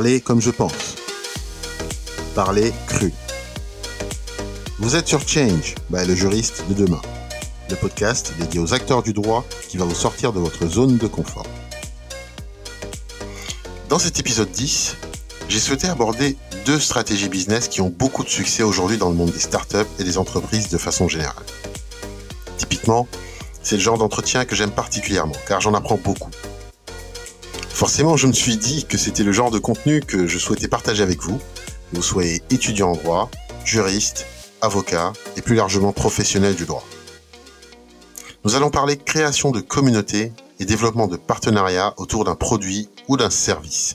Parler comme je pense. Parler cru. Vous êtes sur Change, le juriste de demain. Le podcast dédié aux acteurs du droit qui va vous sortir de votre zone de confort. Dans cet épisode 10, j'ai souhaité aborder deux stratégies business qui ont beaucoup de succès aujourd'hui dans le monde des startups et des entreprises de façon générale. Typiquement, c'est le genre d'entretien que j'aime particulièrement car j'en apprends beaucoup. Forcément, je me suis dit que c'était le genre de contenu que je souhaitais partager avec vous, que vous soyez étudiant en droit, juriste, avocat et plus largement professionnel du droit. Nous allons parler création de communautés et développement de partenariats autour d'un produit ou d'un service.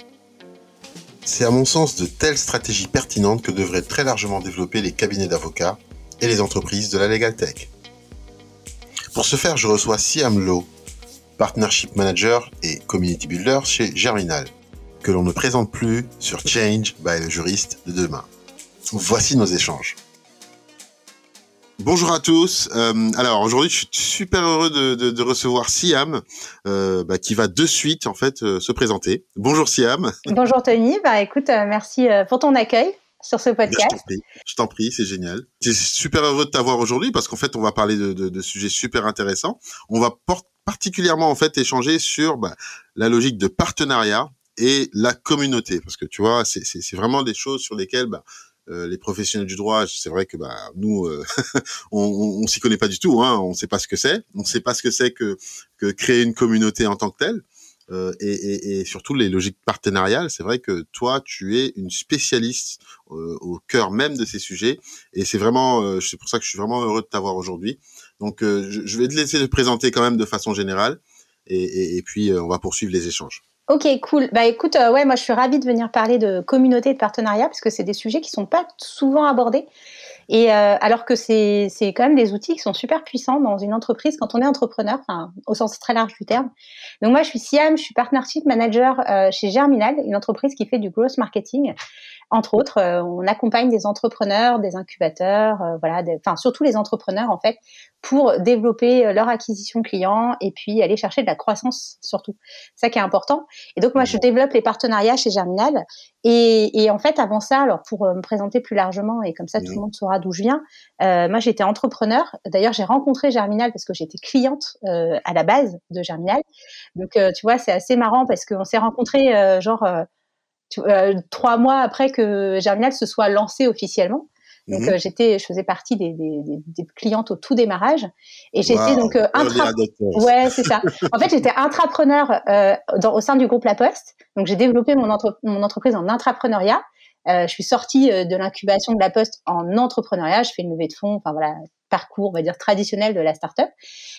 C'est à mon sens de telles stratégies pertinentes que devraient très largement développer les cabinets d'avocats et les entreprises de la Legal Tech. Pour ce faire, je reçois Siam Lowe, Partnership Manager et Community Builder chez Germinal, que l'on ne présente plus sur Change by le juriste de demain. Voici nos échanges. Bonjour à tous. Euh, alors aujourd'hui, je suis super heureux de, recevoir Siam, euh, bah, qui va de suite en fait euh, se présenter. Bonjour Siam. Bonjour Tony. Bah écoute, merci pour ton accueil sur ce podcast. je t'en prie, c'est génial. Je suis super heureux de t'avoir aujourd'hui parce qu'en fait, on va parler de, de, sujets super intéressants. On va particulièrement en fait échanger sur bah, la logique de partenariat et la communauté parce que tu vois, c'est vraiment des choses sur lesquelles bah, euh, les professionnels du droit, c'est vrai que bah, nous, euh, on, on, s'y connaît pas du tout. Hein, on ne sait pas ce que c'est. On ne sait pas ce que c'est que, que créer une communauté en tant que telle. Euh, et, et, et, surtout les logiques partenariales. C'est vrai que toi, tu es une spécialiste euh, au cœur même de ces sujets, et c'est vraiment, euh, c'est pour ça que je suis vraiment heureux de t'avoir aujourd'hui. Donc, je, je, vais te laisser te présenter quand même de façon générale, et, et puis on va poursuivre les échanges. Ok, cool. Bah écoute, ouais, moi je suis ravie de venir parler de communauté de partenariat parce que c'est des sujets qui sont pas souvent abordés. Et euh, alors que c'est quand même des outils qui sont super puissants dans une entreprise quand on est entrepreneur, au sens très large du terme. Donc moi, je suis Siam, je suis partnership manager euh, chez Germinal, une entreprise qui fait du growth marketing. Entre autres, euh, on accompagne des entrepreneurs, des incubateurs, euh, voilà, enfin surtout les entrepreneurs en fait, pour développer euh, leur acquisition client et puis aller chercher de la croissance surtout. Ça qui est important. Et donc moi, je développe les partenariats chez Germinal. Et, et en fait, avant ça, alors pour me présenter plus largement et comme ça tout le monde saura d'où je viens, euh, moi j'étais entrepreneur. D'ailleurs, j'ai rencontré Germinal parce que j'étais cliente euh, à la base de Germinal. Donc tu vois, c'est assez marrant parce qu'on s'est rencontrés genre euh, trois mois après que Germinal se soit lancé officiellement. Donc mhm. euh, j'étais, je faisais partie des, des, des, clientes au tout démarrage et j'étais donc euh, intra... ouais c'est ça. en fait j'étais intrapreneur euh, dans, au sein du groupe La Poste. Donc j'ai développé mon, mon entreprise en intrapreneuriat. je suis sortie de l'incubation de La Poste en entrepreneuriat. Je fais une levée de fonds. Enfin voilà parcours on va dire traditionnel de la startup.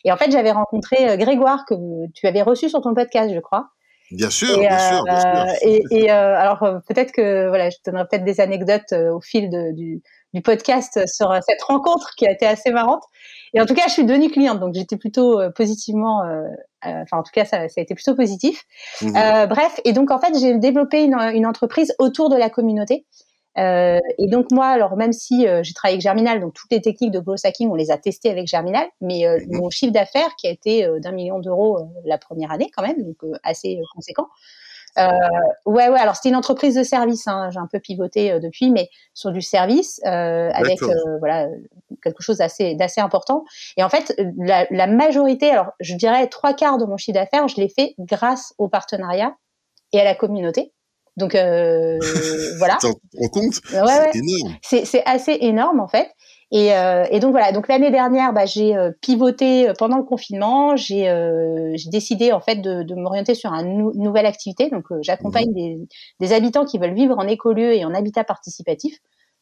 Et en fait j'avais rencontré Grégoire que tu avais reçu sur ton podcast je crois. Bien sûr, bien, sûr bien sûr, euh, Et, et euh, alors euh, peut-être que voilà, je donnerai peut-être des anecdotes au fil de, du, du, podcast sur cette rencontre qui a été assez marrante. Et en tout cas, je suis devenue cliente, donc j'étais plutôt positivement, enfin en tout cas, ça, ça a été plutôt positif. Mmh bref, et donc en fait, j'ai développé une, une, entreprise autour de la communauté. Euh, et donc moi, alors même si euh, j'ai travaillé avec Germinal, donc toutes les techniques de growth hacking, on les a testées avec Germinal, mais euh, mhm. mon chiffre d'affaires qui a été d'un million d'euros la première année quand même, donc assez conséquent. ouais, ouais. Alors c'était une entreprise de service. Hein, j'ai un peu pivoté depuis, mais sur du service avec voilà quelque chose d'assez d'assez important. Et en fait, la, la majorité, alors je dirais trois quarts de mon chiffre d'affaires, je l'ai fait grâce au partenariat et à la communauté. Donc euh, voilà. Tu te compte? Ouais, C'est énorme. C'est assez énorme en fait. Et, euh, et donc voilà. Donc l'année dernière, bah, j'ai euh, pivoté euh, pendant le confinement. J'ai euh, décidé en fait de, de m'orienter sur une nouvelle activité. Donc euh, j'accompagne mhm. des, des, habitants qui veulent vivre en écolieu et en habitat participatif.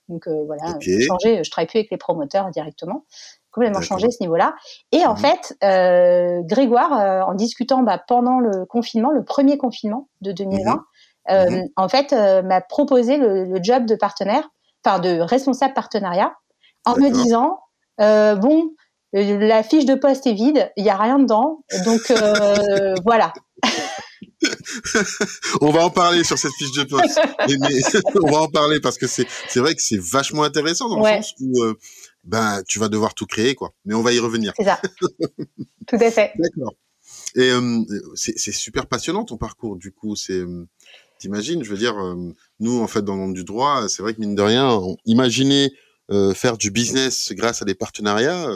Donc voilà, changer. Je travaille plus avec les promoteurs directement complètement changé ce niveau-là. Et en mhm. fait, euh, Grégoire, en discutant bah, pendant le confinement, le premier confinement de 2020, euh, mhm. en fait, euh, m'a proposé le, job de partenaire, enfin de responsable partenariat, en me disant euh, bon, la fiche de poste est vide, il y a rien dedans, donc voilà. on va en parler sur cette fiche de poste. on va en parler parce que c'est vrai que c'est vachement intéressant dans le sens où ben tu vas devoir tout créer quoi. Mais on va y revenir. C'est ça. tout à fait. D'accord. Et c'est super passionnant ton parcours du coup. C'est T'imagines, je veux dire, nous, en fait, dans le monde du droit, c'est vrai que mine de rien, imaginer faire du business grâce à des partenariats,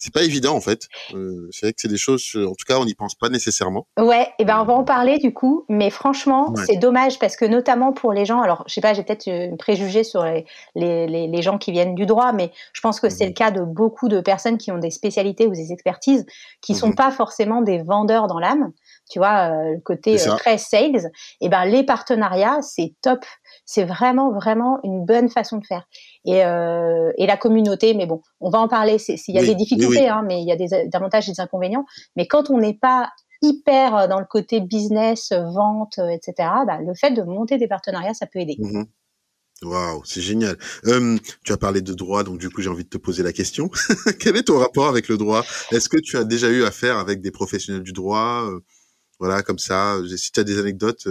c'est pas évident en fait. Euh, c'est vrai que c'est des choses, en tout cas, on n'y pense pas nécessairement. Ouais, et ben on va en parler du coup, mais franchement, c'est dommage parce que notamment pour les gens, alors je sais pas, j'ai peut-être une préjugé sur les, les, les, gens qui viennent du droit, mais je pense que c'est le mhm. cas de beaucoup de personnes qui ont des spécialités ou des expertises qui sont mhm. pas forcément des vendeurs dans l'âme. Tu vois, euh, le côté euh, très sales, et ben les partenariats, c'est top c'est vraiment, vraiment une bonne façon de faire. Et, euh, et la communauté, mais bon, on va en parler. Il y a des difficultés, Hein, mais il y a des, avantages et des inconvénients. Mais quand on n'est pas hyper euh, dans le côté business, vente, euh, etc., bah, le fait de monter des partenariats, ça peut aider. Mmh Waouh, c'est génial. tu as parlé de droit, donc du coup j'ai envie de te poser la question. Quel est ton rapport avec le droit? Est-ce que tu as déjà eu affaire avec des professionnels du droit? Voilà, comme ça. Si tu as des anecdotes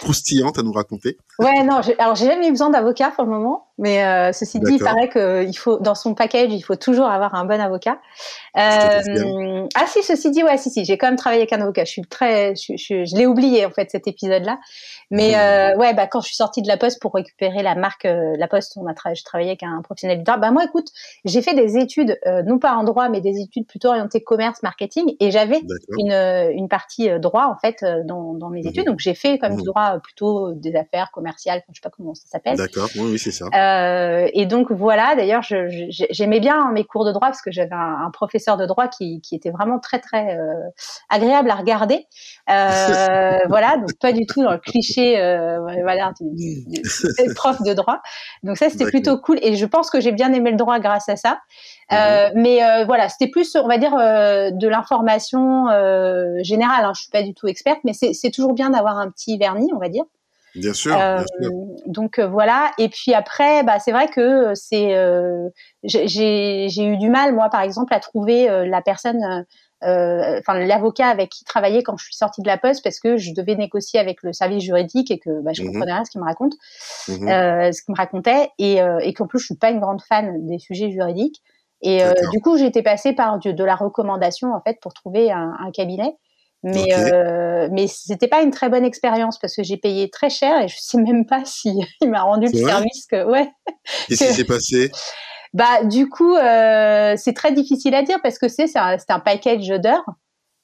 croustillantes à nous raconter. Ouais, non, alors j'ai jamais eu besoin d'avocat pour le moment, mais euh, ceci dit, il paraît qu'il faut, dans son package, il faut toujours avoir un bon avocat. Euh, ah si, ceci dit, ouais, si, si, j'ai quand même travaillé avec un avocat. Je suis très, je, je, je l'ai oublié en fait cet épisode-là, mais euh, ouais, bah quand je suis sortie de la Poste pour récupérer la marque La Poste, on a travaillé, je travaillais avec un professionnel du droit. Bah moi, écoute, j'ai fait des études, non pas en droit, mais des études plutôt orientées commerce, marketing, et j'avais une, une partie droit en fait dans, dans mes mmh études, donc j'ai fait comme du droit plutôt des affaires commerciales, je sais pas comment ça s'appelle. D'accord, oui, oui c'est ça. Euh, et donc voilà, d'ailleurs, j'aimais bien mes cours de droit parce que j'avais un, professeur de droit qui, qui, était vraiment très très euh, agréable à regarder. Euh, voilà, donc pas du tout dans le cliché, euh, voilà, du, prof de droit. Donc ça, c'était plutôt cool. Et je pense que j'ai bien aimé le droit grâce à ça. Euh, mhm. mais euh, voilà, c'était plus, on va dire, euh, de l'information générale. Hein. Je suis pas du tout experte, mais c'est toujours bien d'avoir un petit vernis, on va dire. Bien sûr. Bien sûr. Donc voilà. Et puis après, bah, c'est vrai que c'est, j'ai eu du mal, moi, par exemple, à trouver la personne. enfin l'avocat avec qui travailler quand je suis sortie de la poste parce que je devais négocier avec le service juridique et que bah, je mhm. comprenais rien ce qu'il me raconte, mhm. ce qu'il me racontait et, et qu'en plus je suis pas une grande fan des sujets juridiques. Et euh, du coup, été passée par de la recommandation en fait pour trouver un, un cabinet. Mais euh, mais c'était pas une très bonne expérience parce que j'ai payé très cher et je sais même pas si il m'a rendu le service que ouais. Qu'est-ce qui s'est passé? Bah du coup euh, c'est très difficile à dire parce que c'est c'est un, un, package d'heures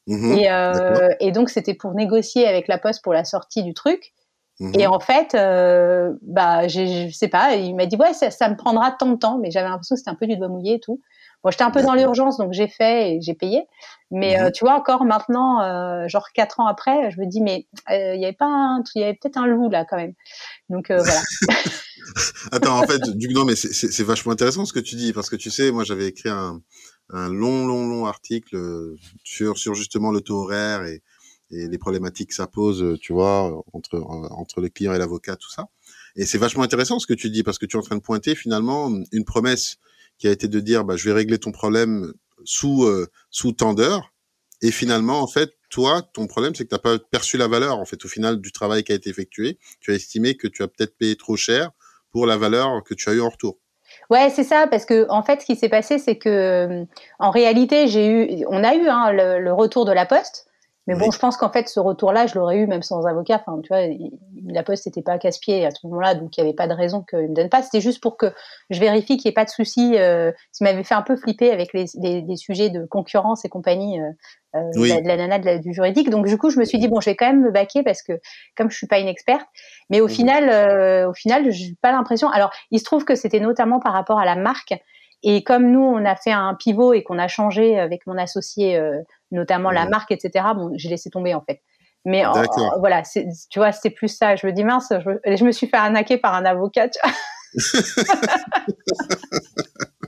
mmh et, euh, et donc c'était pour négocier avec la poste pour la sortie du truc. Et mmh en fait, euh, bah, je sais pas, il m'a dit ouais, ça, ça, me prendra tant de temps, mais j'avais l'impression que c'était un peu du doigt mouillé et tout. Bon, j'étais un peu dans l'urgence, donc j'ai fait et j'ai payé. Mais mmh euh, tu vois, encore maintenant, euh, genre quatre ans après, je me dis mais euh, il y avait pas, un, il y avait peut-être un loup là quand même. Donc euh, voilà. Attends, en fait, du non, mais c'est vachement intéressant ce que tu dis parce que tu sais, moi j'avais écrit un, un long, long, long article sur sur justement le taux horaire et et les problématiques que ça pose, euh, tu vois, entre euh, entre le client et l'avocat, tout ça. Et c'est vachement intéressant ce que tu dis parce que tu es en train de pointer finalement une promesse qui a été de dire bah je vais régler ton problème sous euh, sous et finalement en fait toi ton problème c'est que tu n'as pas perçu la valeur en fait au final du travail qui a été effectué, tu as estimé que tu as peut-être payé trop cher pour la valeur que tu as eu en retour. Ouais, c'est ça, parce que en fait, ce qui s'est passé, c'est que en réalité, j'ai eu, on a eu hein, le, retour de la poste, mais bon, je pense qu'en fait, ce retour-là, je l'aurais eu même sans avocat. Enfin, tu vois, la poste n'était pas casse-pied à ce moment-là, donc il n'y avait pas de raison qu'il me donne pas. C'était juste pour que je vérifie qu'il n'y ait pas de souci. Euh, ça m'avait fait un peu flipper avec les, les, sujets de concurrence et compagnie euh, euh de, la, nana du juridique. Donc du coup, je me suis dit bon, je vais quand même me baquer parce que comme je suis pas une experte, mais au final, euh, au final, j'ai pas l'impression. Alors, il se trouve que c'était notamment par rapport à la marque. Et comme nous, on a fait un pivot et qu'on a changé avec mon associé, euh, notamment la marque, etc., bon, j'ai laissé tomber en fait. Mais voilà, tu vois, c'était plus ça. Je me dis mince, je, je, me suis fait arnaquer par un avocat.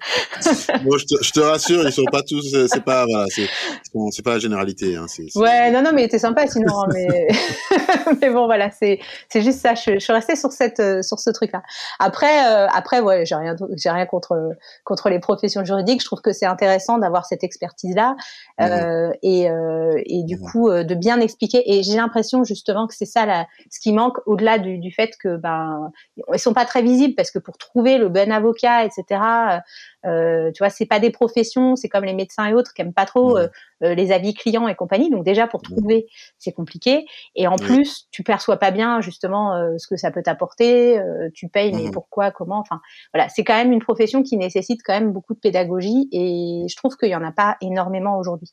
Bon, je te, je te, rassure, ils sont pas tous, c'est pas, voilà, c'est pas la généralité. Hein, Ouais, non, non, mais était sympa sinon. Hein, mais... mais bon, voilà, c'est juste ça. Je, je, suis restée sur cette, sur ce truc-là. Après, euh, après, ouais, j'ai rien, j'ai rien contre contre les professions juridiques. Je trouve que c'est intéressant d'avoir cette expertise-là euh, mmh. et euh, et du mmh. coup euh, de bien expliquer. Et j'ai l'impression justement que c'est ça là, ce qui manque au-delà du, du fait que ben ils sont pas très visibles parce que pour trouver le bon avocat, etc Euh, tu vois, c'est pas des professions, c'est comme les médecins et autres qui aiment pas trop euh, euh, les avis clients et compagnie. Donc déjà pour trouver, c'est compliqué. Et en plus, tu perçois pas bien justement ce que ça peut t'apporter. tu payes, mais pourquoi, comment Enfin, voilà, c'est quand même une profession qui nécessite quand même beaucoup de pédagogie. Et je trouve qu'il y en a pas énormément aujourd'hui.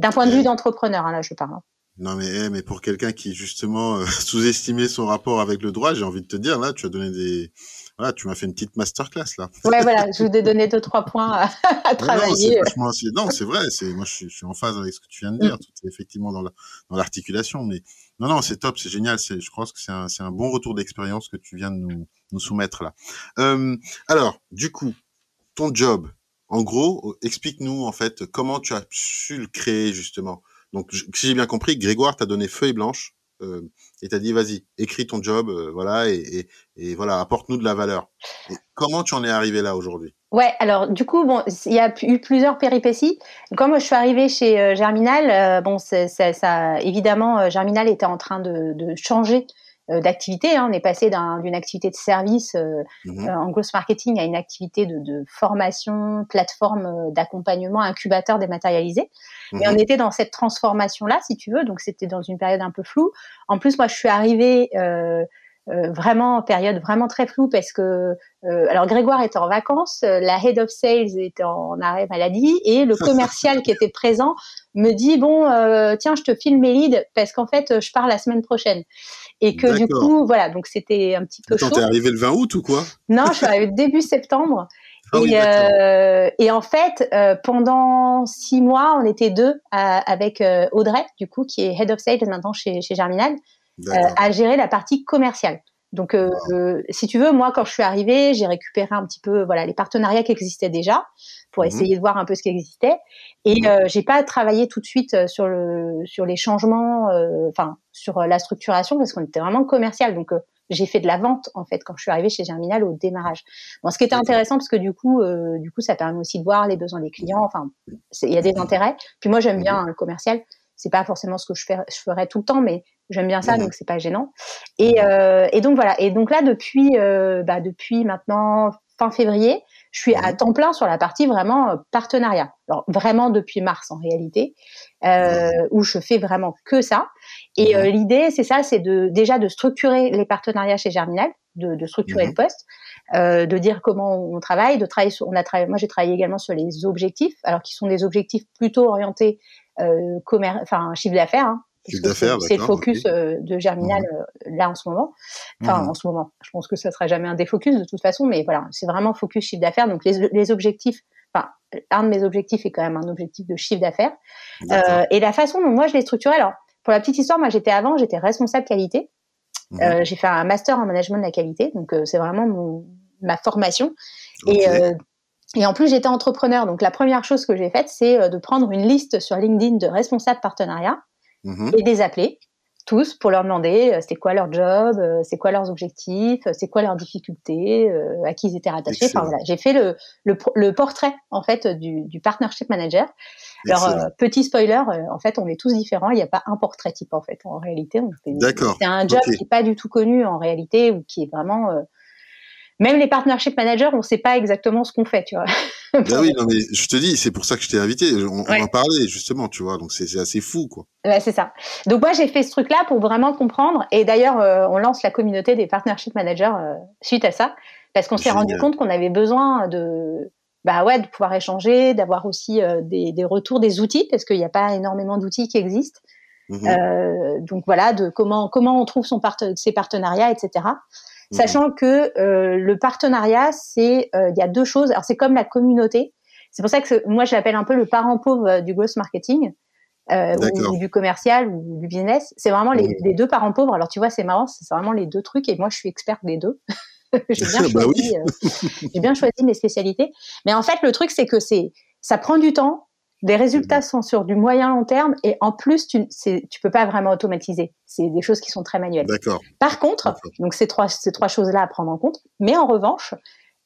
D'un point de vue d'entrepreneur, hein, là, je parle. Hein. Non mais eh, mais pour quelqu'un qui justement euh, sous-estimait son rapport avec le droit, j'ai envie de te dire là, tu as donné des voilà, tu m'as fait une petite masterclass là. Ouais voilà, je vous ai donné deux trois points à, travailler. Non, c'est vrai, c'est moi je suis, je suis, en phase avec ce que tu viens de dire, mm. tout est effectivement dans dans l'articulation, mais non non c'est top, c'est génial, c'est je pense que c'est un c'est un bon retour d'expérience que tu viens de nous nous soumettre là. Euh, alors du coup, ton job, en gros, explique-nous en fait comment tu as su le créer justement? Donc, si j'ai bien compris, Grégoire t'a donné feuille blanche euh, et t'a dit vas-y, écris ton job, euh, voilà, et, voilà, apporte-nous de la valeur. comment tu en es arrivé là aujourd'hui? Ouais, alors du coup, bon, il y a eu plusieurs péripéties. Quand je suis arrivée chez euh, Germinal, bon, ça, évidemment, Germinal était en train de, changer euh, d'activité. Hein. On est passé d'une activité de service euh, mmh euh, en growth marketing à une activité de, de formation, plateforme d'accompagnement, incubateur dématérialisé. Mmh Et on était dans cette transformation-là, si tu veux. Donc c'était dans une période un peu floue. En plus, moi, je suis arrivée euh, euh, vraiment période vraiment très floue parce que euh, alors Grégoire était en vacances, euh, la head of sales était en arrêt maladie et le commercial qui était présent me dit bon tiens je te filme mes leads parce qu'en fait je pars la semaine prochaine et que du coup voilà donc c'était un petit peu Attends, chaud. T'es arrivé le 20 août ou quoi? Non, je suis arrivée début septembre. Ah et, euh, et, en fait, euh, pendant six mois, on était deux avec Audrey, du coup, qui est head of sales maintenant chez, chez Germinal. Euh, à gérer la partie commerciale. Donc, euh, euh, si tu veux, moi, quand je suis arrivée, j'ai récupéré un petit peu, voilà, les partenariats qui existaient déjà pour mhm. essayer de voir un peu ce qui existait. Et mhm. euh, j'ai pas travaillé tout de suite sur le sur les changements, enfin sur la structuration parce qu'on était vraiment commercial. Donc j'ai fait de la vente en fait quand je suis arrivée chez Germinal au démarrage. Bon, ce qui était intéressant parce que du coup, du coup, ça permet aussi de voir les besoins des clients. Enfin, il y a des intérêts. Puis moi, j'aime bien le commercial c'est pas forcément ce que je, fais, je ferais tout le temps, mais j'aime bien ça, donc c'est pas gênant. Et, euh, et, donc voilà. Et donc là, depuis, euh, bah, depuis maintenant fin février, je suis à temps plein sur la partie vraiment euh, partenariat. Alors vraiment depuis mars en réalité, euh, où je fais vraiment que ça. Et euh, l'idée, c'est ça, c'est de déjà de structurer les partenariats chez Germinal, de, de structurer le poste, euh, de dire comment on travaille, de travailler sur, on a travaillé, moi j'ai travaillé également sur les objectifs, alors qui sont des objectifs plutôt orientés euh, commerce, enfin chiffre d'affaires. Hein, c'est le focus euh, de Germinal mhm. euh, là en ce moment. Enfin, mhm. en ce moment. Je pense que ça sera jamais un défocus de toute façon, mais voilà, c'est vraiment focus chiffre d'affaires. Donc les, les objectifs, enfin, un de mes objectifs est quand même un objectif de chiffre d'affaires. Euh, et la façon dont moi je l'ai structuré, alors pour la petite histoire, moi j'étais avant, j'étais responsable qualité. Mhm. Euh, j'ai fait un master en management de la qualité, donc euh, c'est vraiment mon, ma formation. Et et en plus, j'étais entrepreneur. Donc, la première chose que j'ai faite, c'est euh, de prendre une liste sur LinkedIn de responsables partenariats mhm. et les appeler tous pour leur demander euh, c'était quoi leur job, euh, c'est quoi leurs objectifs, c'est quoi leurs difficultés, à qui ils étaient rattachés. Enfin voilà, j'ai fait le, le, portrait en fait du, du partnership manager. Alors petit spoiler, en fait on est tous différents. Il n'y a pas un portrait type en fait. En réalité, c'est un job qui est pas du tout connu en réalité ou qui est vraiment même les partnership managers, on ne sait pas exactement ce qu'on fait, tu vois. ben oui, non, mais je te dis, c'est pour ça que je t'ai invité. On, en parlait justement, tu vois. Donc c'est assez fou, quoi. Ouais, c'est ça. Donc moi, j'ai fait ce truc-là pour vraiment comprendre. Et d'ailleurs, euh, on lance la communauté des partnership managers euh, suite à ça, parce qu'on s'est rendu compte qu'on avait besoin de, bah ouais, de pouvoir échanger, d'avoir aussi euh, des, des, retours, des outils, parce qu'il n'y a pas énormément d'outils qui existent. Mmh donc voilà, de comment comment on trouve son ses partenariats, etc. Mhm. Sachant que euh, le partenariat, c'est euh, il y a deux choses. Alors c'est comme la communauté. C'est pour ça que moi je l'appelle un peu le parent pauvre euh, du growth marketing. Euh, ou, du commercial ou du business, c'est vraiment les, les, deux parents pauvres. Alors tu vois, c'est marrant, c'est vraiment les deux trucs et moi je suis experte des deux. j'ai bien, bah choisi, j'ai bien choisi mes spécialités. Mais en fait, le truc c'est que c'est ça prend du temps, les résultats sont sur du moyen long terme et en plus, tu tu peux pas vraiment automatiser. C'est des choses qui sont très manuelles. D'accord. Par contre, donc ces trois ces trois choses-là à prendre en compte. Mais en revanche,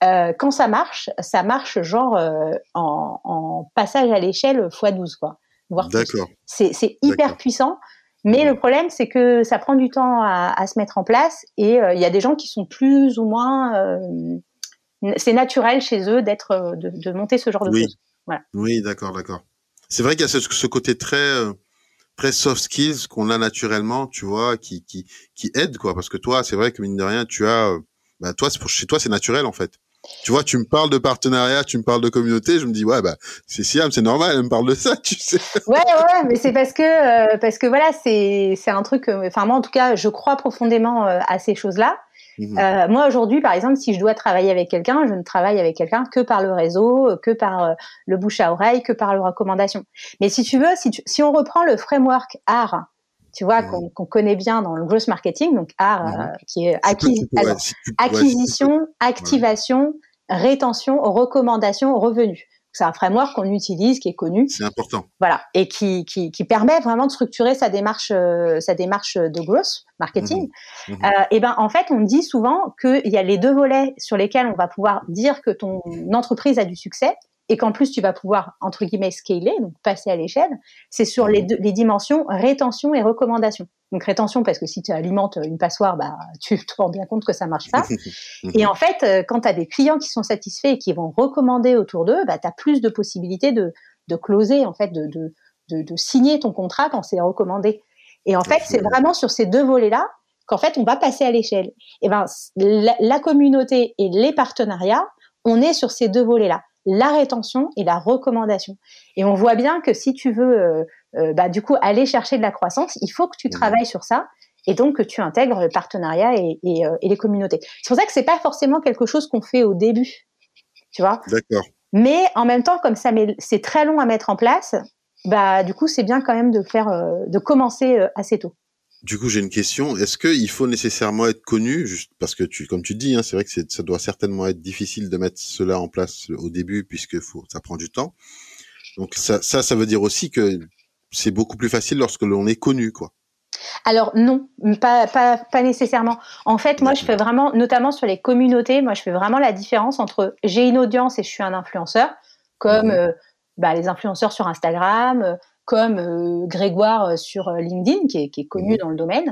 euh, quand ça marche, ça marche genre euh, en, en, passage à l'échelle x 12 quoi. D'accord. C'est c'est hyper puissant. Mais le problème, c'est que ça prend du temps à, à, se mettre en place et euh, il y a des gens qui sont plus ou moins c'est naturel chez eux d'être, de, de, monter ce genre de choses. Voilà. Oui, d'accord, d'accord. C'est vrai qu'il y a ce, ce côté très très soft skills qu'on a naturellement, tu vois, qui qui qui aide quoi. Parce que toi, c'est vrai que mine de rien, tu as, bah toi, chez toi, c'est naturel en fait. Tu vois, tu me parles de partenariat, tu me parles de communauté, je me dis ouais bah c'est Siam, c'est normal, elle me parle de ça, tu sais. Ouais ouais, mais c'est parce que euh, parce que voilà, c'est c'est un truc enfin moi en tout cas, je crois profondément euh, à ces choses-là. Mhm. Euh, moi aujourd'hui, par exemple, si je dois travailler avec quelqu'un, je ne travaille avec quelqu'un que par le réseau, que par le bouche à oreille, que par les recommandations. Mais si tu veux, si, si on reprend le framework art, tu vois, qu'on connaît bien dans le gross marketing, donc art, qui est acquisition, activation, rétention, recommandation, revenu. C'est un framework qu'on utilise, qui est connu. C'est important. Voilà, et qui, qui, qui, permet vraiment de structurer sa démarche, euh, sa démarche de growth marketing. Mmh. Mmh. Euh, et ben en fait, on dit souvent qu'il y a les deux volets sur lesquels on va pouvoir dire que ton entreprise a du succès et qu'en plus tu vas pouvoir entre guillemets scaler, donc passer à l'échelle, c'est sur les, deux, les dimensions rétention et recommandation. Donc rétention parce que si tu alimentes une passoire, bah tu te rends bien compte que ça marche pas. et en fait, euh, quand tu as des clients qui sont satisfaits et qui vont recommander autour d'eux, bah tu as plus de possibilités de de closer en fait de de, de, de signer ton contrat quand c'est recommandé. Et en fait, c'est vraiment sur ces deux volets-là qu'en fait on va passer à l'échelle. Et ben la, la communauté et les partenariats, on est sur ces deux volets-là la rétention et la recommandation. Et on voit bien que si tu veux, euh, euh, bah, du coup, aller chercher de la croissance, il faut que tu mmh. travailles sur ça et donc que tu intègres le partenariat et, euh, et, les communautés. C'est pour ça que c'est pas forcément quelque chose qu'on fait au début, tu vois. D'accord. Mais en même temps, comme ça, c'est très long à mettre en place, bah du coup, c'est bien quand même de faire, de commencer assez tôt. Du coup, j'ai une question. Est-ce qu'il faut nécessairement être connu, juste parce que tu, comme tu dis, hein, c'est vrai que ça doit certainement être difficile de mettre cela en place au début, puisque faut, ça prend du temps. Donc ça, ça, ça veut dire aussi que c'est beaucoup plus facile lorsque l'on est connu, quoi. Alors non, pas, pas, pas nécessairement. En fait, moi, je fais vraiment, notamment sur les communautés, moi, je fais vraiment la différence entre j'ai une audience et je suis un influenceur, comme euh, bah, les influenceurs sur Instagram, comme euh, Grégoire euh, sur euh, LinkedIn, qui est, qui est connu mmh. dans le domaine.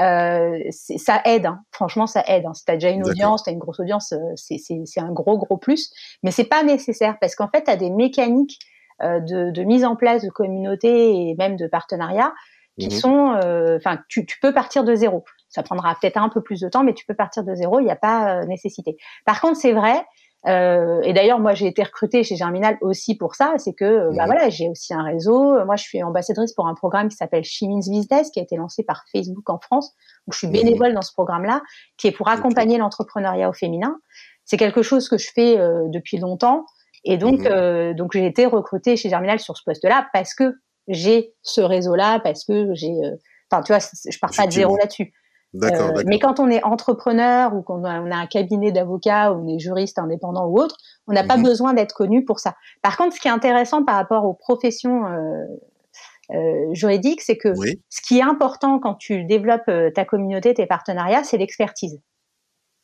Euh, ça aide, hein. franchement, ça aide. Hein. Si tu as déjà une audience, tu as une grosse audience, c'est un gros, gros plus. Mais c'est pas nécessaire parce qu'en fait, tu as des mécaniques euh, de, de, mise en place de communautés et même de partenariats qui mmh sont. Enfin, tu, tu, peux partir de zéro. Ça prendra peut-être un peu plus de temps, mais tu peux partir de zéro, il n'y a pas nécessité. Par contre, c'est vrai euh, et d'ailleurs, moi, j'ai été recrutée chez Germinal aussi pour ça. C'est que, euh, bah voilà, j'ai aussi un réseau. Moi, je suis ambassadrice pour un programme qui s'appelle She Business, qui a été lancé par Facebook en France, où je suis bénévole dans ce programme-là, qui est pour accompagner l'entrepreneuriat au féminin. C'est quelque chose que je fais euh, depuis longtemps. Et donc, mmh. donc j'ai été recrutée chez Germinal sur ce poste-là parce que j'ai ce réseau-là, parce que j'ai, enfin, tu vois, je pars pas de zéro là-dessus. Euh, mais quand on est entrepreneur ou qu'on a, on a un cabinet d'avocats ou on est juriste indépendant ou autre, on n'a pas mhm. besoin d'être connu pour ça. Par contre, ce qui est intéressant par rapport aux professions euh, euh, juridiques, c'est que ce qui est important quand tu développes euh, ta communauté, tes partenariats, c'est l'expertise.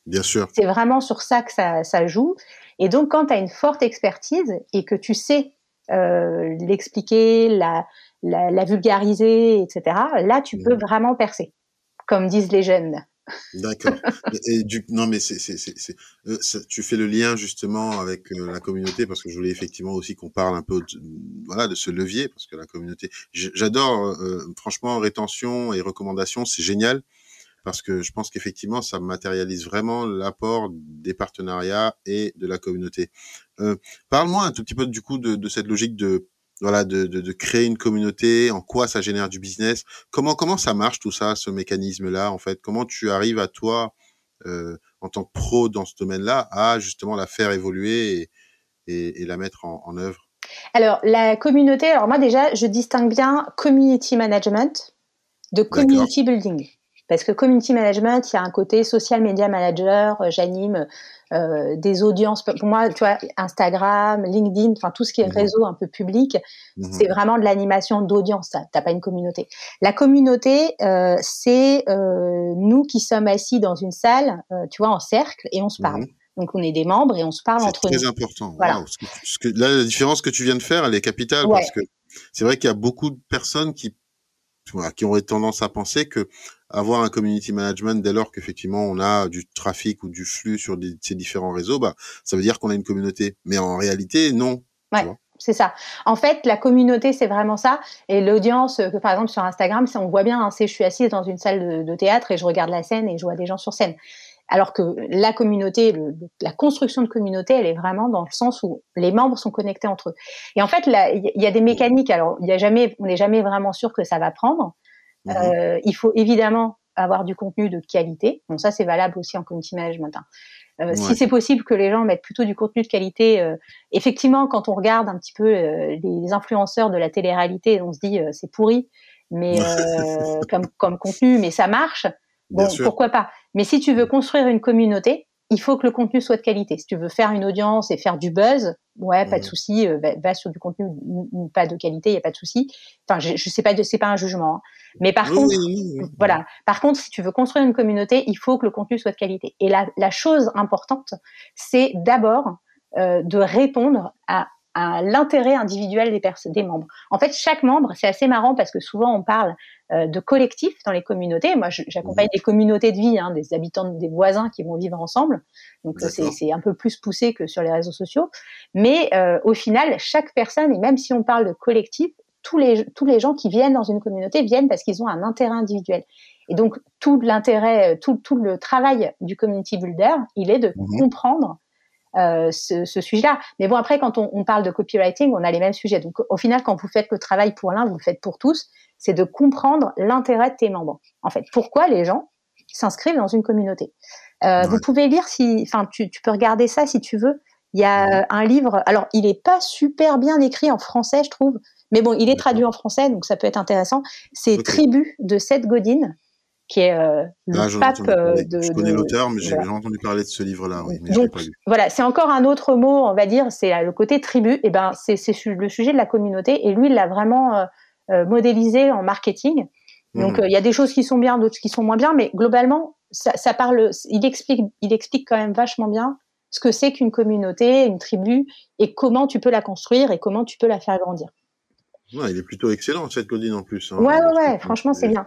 Bien sûr. C'est vraiment sur ça que ça, ça joue. Et donc, quand tu as une forte expertise et que tu sais euh, l'expliquer, la, la, la, vulgariser, etc., là, tu peux mhm. vraiment percer comme disent les jeunes. D'accord. Et, du, non, mais c'est, c'est, c'est, euh, tu fais le lien justement avec euh, la communauté parce que je voulais effectivement aussi qu'on parle un peu, de, voilà, de ce levier parce que la communauté, j'adore franchement rétention et recommandations, c'est génial parce que je pense qu'effectivement ça matérialise vraiment l'apport des partenariats et de la communauté. Parle-moi un tout petit peu du coup de, de cette logique de voilà, de, de, de, créer une communauté, en quoi ça génère du business, comment comment ça marche tout ça, ce mécanisme-là en fait, comment tu arrives à toi euh, en tant que pro dans ce domaine-là à justement la faire évoluer et, et, et la mettre en, en, œuvre? Alors la communauté, alors moi déjà je distingue bien community management de community building. Parce que community management, il y a un côté social media manager, euh, j'anime euh, des audiences. Pour moi, tu vois, Instagram, LinkedIn, enfin tout ce qui est mhm. réseau un peu public, mhm. c'est vraiment de l'animation d'audience. T'as pas une communauté. La communauté, euh, c'est euh, nous qui sommes assis dans une salle, tu vois, en cercle et on se parle. Mhm. Donc on est des membres et on se parle entre nous. C'est très important. Voilà. Ce que, là, la différence que tu viens de faire, elle est capitale parce que c'est vrai qu'il y a beaucoup de personnes qui qui auraient tendance à penser que avoir un community management dès lors qu'effectivement on a du trafic ou du flux sur ces différents réseaux, bah, ça veut dire qu'on a une communauté. Mais en réalité, non. Ouais. C'est ça. En fait, la communauté, c'est vraiment ça. Et l'audience, que par exemple sur Instagram, on voit bien, hein, c'est je suis assise dans une salle de, théâtre et je regarde la scène et je vois des gens sur scène. Alors que la communauté, la construction de communauté, elle est vraiment dans le sens où les membres sont connectés entre eux. Et en fait, il y a des mécaniques. Alors, il y a jamais, on n'est jamais vraiment sûr que ça va prendre. Mhm. Euh, il faut évidemment avoir du contenu de qualité. Bon, ça, c'est valable aussi en community management. Hein. Euh, si c'est possible que les gens mettent plutôt du contenu de qualité, euh, effectivement, quand on regarde un petit peu euh, les influenceurs de la télé-réalité, on se dit c'est pourri, mais comme, comme contenu, mais ça marche. Bon, pourquoi pas Mais si tu veux construire une communauté, il faut que le contenu soit de qualité. Si tu veux faire une audience et faire du buzz, ouais, pas de souci, euh, va, sur du contenu pas de qualité, il y a pas de souci. Enfin, je, je sais pas, c'est pas un jugement. Hein. Mais par contre, voilà. Par contre, si tu veux construire une communauté, il faut que le contenu soit de qualité. Et la, la chose importante, c'est d'abord euh, de répondre à à l'intérêt individuel des, des membres. En fait, chaque membre, c'est assez marrant parce que souvent on parle de collectif dans les communautés. Moi, j'accompagne des communautés de vie, hein, des habitants, des voisins qui vont vivre ensemble. Donc c'est un peu plus poussé que sur les réseaux sociaux. Mais euh, au final, chaque personne, et même si on parle de collectif, tous les, tous les gens qui viennent dans une communauté viennent parce qu'ils ont un intérêt individuel. Et donc tout l'intérêt, tout, tout le travail du community builder, il est de mmh comprendre euh, ce, ce sujet-là. Mais bon, après, quand on, on, parle de copywriting, on a les mêmes sujets. Donc, au final, quand vous faites le travail pour l'un, vous le faites pour tous. C'est de comprendre l'intérêt de tes membres. En fait, pourquoi les gens s'inscrivent dans une communauté. Euh, Vous pouvez lire si, enfin, tu, tu, peux regarder ça si tu veux. Il y a un livre. Alors, il est pas super bien écrit en français, je trouve. Mais bon, il est traduit en français, donc ça peut être intéressant. C'est Tribu de Seth Godin qui est euh, le ah, pape euh, de. Je connais l'auteur, mais j'ai déjà entendu parler de ce livre-là. Oui, mais Donc, pas lu. Voilà, c'est encore un autre mot, on va dire, c'est le côté tribu. Et eh ben, c'est le sujet de la communauté, et lui, il l'a vraiment euh modélisé en marketing. Donc, mhm. il y a des choses qui sont bien, d'autres qui sont moins bien, mais globalement, ça, ça parle. Il explique, il explique quand même vachement bien ce que c'est qu'une communauté, une tribu, et comment tu peux la construire et comment tu peux la faire grandir. Ouais, il est plutôt excellent, cette Godine en plus. Hein, ouais, ouais, ouais, franchement, c'est bien.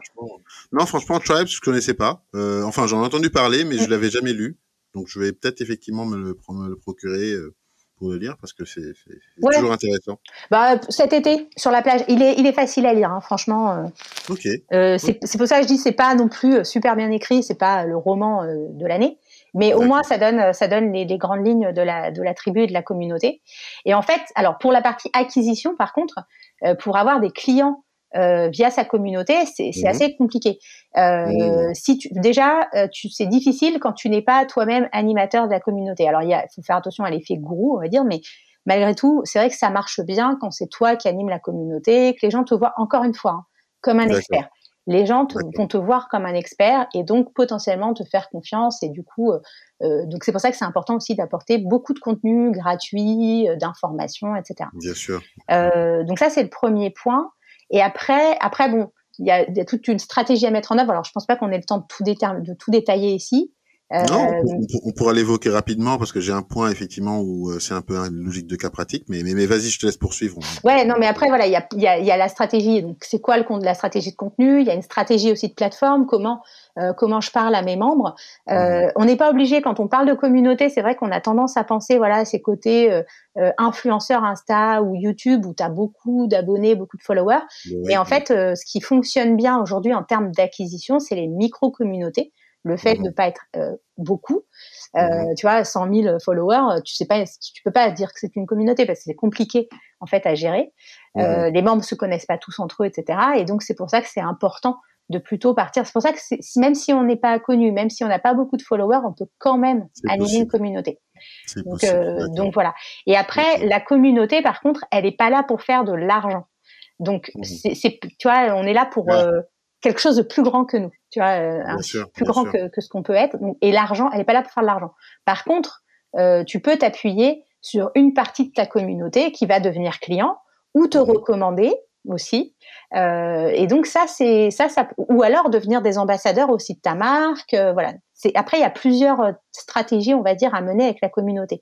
Non, franchement, Tribes, je connaissais pas. Euh, enfin, j'en ai entendu parler, mais je l'avais jamais lu. Donc, je vais peut-être effectivement me le, me le procurer euh, pour le lire parce que c'est toujours intéressant. Bah, cet été, sur la plage, il est, il est facile à lire, hein, franchement. Euh, ok. Euh, c'est pour ça que je dis, c'est pas non plus super bien écrit, c'est pas le roman de l'année. Mais au moins, ça donne, ça donne les, les, grandes lignes de la, de la tribu et de la communauté. Et en fait, alors pour la partie acquisition, par contre, euh, pour avoir des clients euh, via sa communauté, c'est mhm. assez compliqué. Euh, mhm. Si tu, déjà, euh, tu, c'est difficile quand tu n'es pas toi-même animateur de la communauté. Alors, il faut faire attention à l'effet gourou, on va dire, mais malgré tout, c'est vrai que ça marche bien quand c'est toi qui anime la communauté, que les gens te voient encore une fois hein, comme un expert les gens vont te voir comme un expert et donc potentiellement te faire confiance et du coup euh, donc c'est pour ça que c'est important aussi d'apporter beaucoup de contenu gratuit d'informations etc bien sûr euh, donc ça c'est le premier point et après il y a, toute une stratégie à mettre en œuvre. Alors je pense pas qu'on ait le temps de tout détailler ici non, euh, on, pourra l'évoquer rapidement parce que j'ai un point effectivement où euh, c'est un peu une logique de cas pratique, mais, mais, mais vas-y, je te laisse poursuivre. Ouais, non, mais après, voilà, il y a, y, a, y a, la stratégie. Donc, c'est quoi le compte la stratégie de contenu? Il y a une stratégie aussi de plateforme. Comment euh, comment je parle à mes membres? Euh, mhm. On n'est pas obligé quand on parle de communauté. C'est vrai qu'on a tendance à penser, voilà, à ces côtés euh, influenceurs Insta ou YouTube où tu as beaucoup d'abonnés, beaucoup de followers. et en fait, ce qui fonctionne bien aujourd'hui en termes d'acquisition, c'est les micro communautés le fait de ne pas être euh, beaucoup. Euh, tu vois, 100 000 followers, tu sais pas, tu peux pas dire que c'est une communauté parce que c'est compliqué en fait à gérer. Euh, les membres se connaissent pas tous entre eux, etc. Et donc c'est pour ça que c'est important de plutôt partir. C'est pour ça que même si on n'est pas connu, même si on n'a pas beaucoup de followers, on peut quand même animer une communauté. Donc, euh, donc voilà. Et après, la communauté, par contre, elle n'est pas là pour faire de l'argent. Donc, mmh c'est, tu vois, on est là pour euh, quelque chose de plus grand que nous tu vois, euh, plus grand que, que, ce qu'on peut être. Et l'argent, elle n'est pas là pour faire de l'argent. Par contre, euh, tu peux t'appuyer sur une partie de ta communauté qui va devenir client ou te recommander aussi. Euh, et donc ça, c'est ça, ça, ou alors devenir des ambassadeurs aussi de ta marque. Euh, voilà. C'est après il y a plusieurs stratégies, on va dire, à mener avec la communauté.